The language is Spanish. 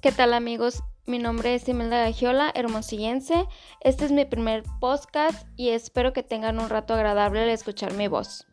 ¿Qué tal amigos? Mi nombre es Imelda Gagiola, hermosillense. Este es mi primer podcast y espero que tengan un rato agradable al escuchar mi voz.